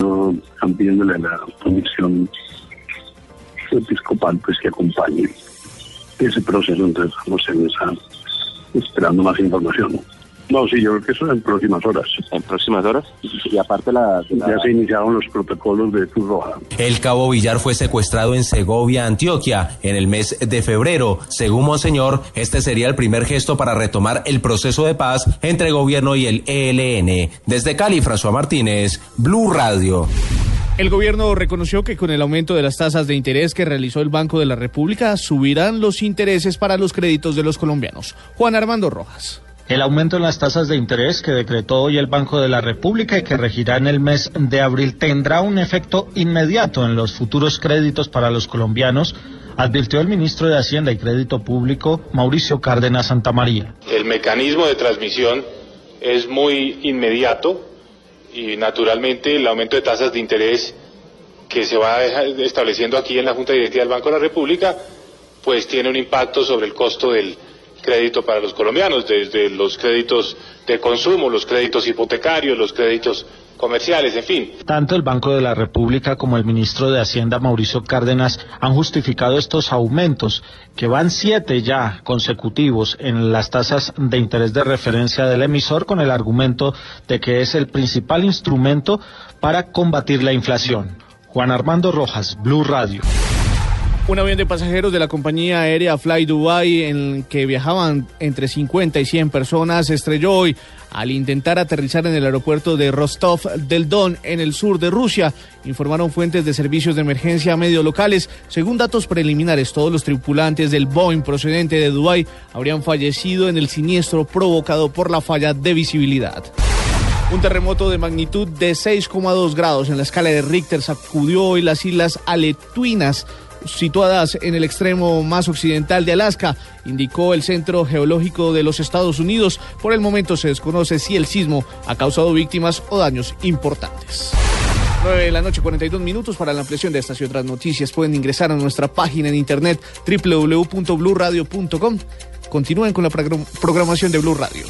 están pidiéndole la comisión episcopal pues que acompañe ese proceso, entonces estamos en esa, esperando más información. No, sí, yo creo que eso en próximas horas. ¿En próximas horas? Y aparte la... Ya se iniciaron los protocolos de Cruz Roja. El cabo Villar fue secuestrado en Segovia, Antioquia, en el mes de febrero. Según Monseñor, este sería el primer gesto para retomar el proceso de paz entre gobierno y el ELN. Desde Cali, François Martínez, Blue Radio. El gobierno reconoció que con el aumento de las tasas de interés que realizó el Banco de la República subirán los intereses para los créditos de los colombianos. Juan Armando Rojas. El aumento en las tasas de interés que decretó hoy el Banco de la República y que regirá en el mes de abril tendrá un efecto inmediato en los futuros créditos para los colombianos, advirtió el ministro de Hacienda y Crédito Público, Mauricio Cárdenas Santamaría. El mecanismo de transmisión es muy inmediato y naturalmente el aumento de tasas de interés que se va estableciendo aquí en la Junta Directiva del Banco de la República, pues tiene un impacto sobre el costo del crédito para los colombianos, desde los créditos de consumo, los créditos hipotecarios, los créditos comerciales, en fin. Tanto el Banco de la República como el ministro de Hacienda, Mauricio Cárdenas, han justificado estos aumentos, que van siete ya consecutivos en las tasas de interés de referencia del emisor, con el argumento de que es el principal instrumento para combatir la inflación. Juan Armando Rojas, Blue Radio. Un avión de pasajeros de la compañía aérea Fly Dubai en que viajaban entre 50 y 100 personas estrelló hoy al intentar aterrizar en el aeropuerto de Rostov del Don en el sur de Rusia, informaron fuentes de servicios de emergencia a medios locales. Según datos preliminares, todos los tripulantes del Boeing procedente de Dubái habrían fallecido en el siniestro provocado por la falla de visibilidad. Un terremoto de magnitud de 6,2 grados en la escala de Richter sacudió hoy las islas Aletuinas situadas en el extremo más occidental de Alaska, indicó el Centro Geológico de los Estados Unidos. Por el momento se desconoce si el sismo ha causado víctimas o daños importantes. 9 de la noche, 42 minutos para la ampliación de estas y otras noticias. Pueden ingresar a nuestra página en internet www.bluradio.com. Continúen con la programación de Blue Radio.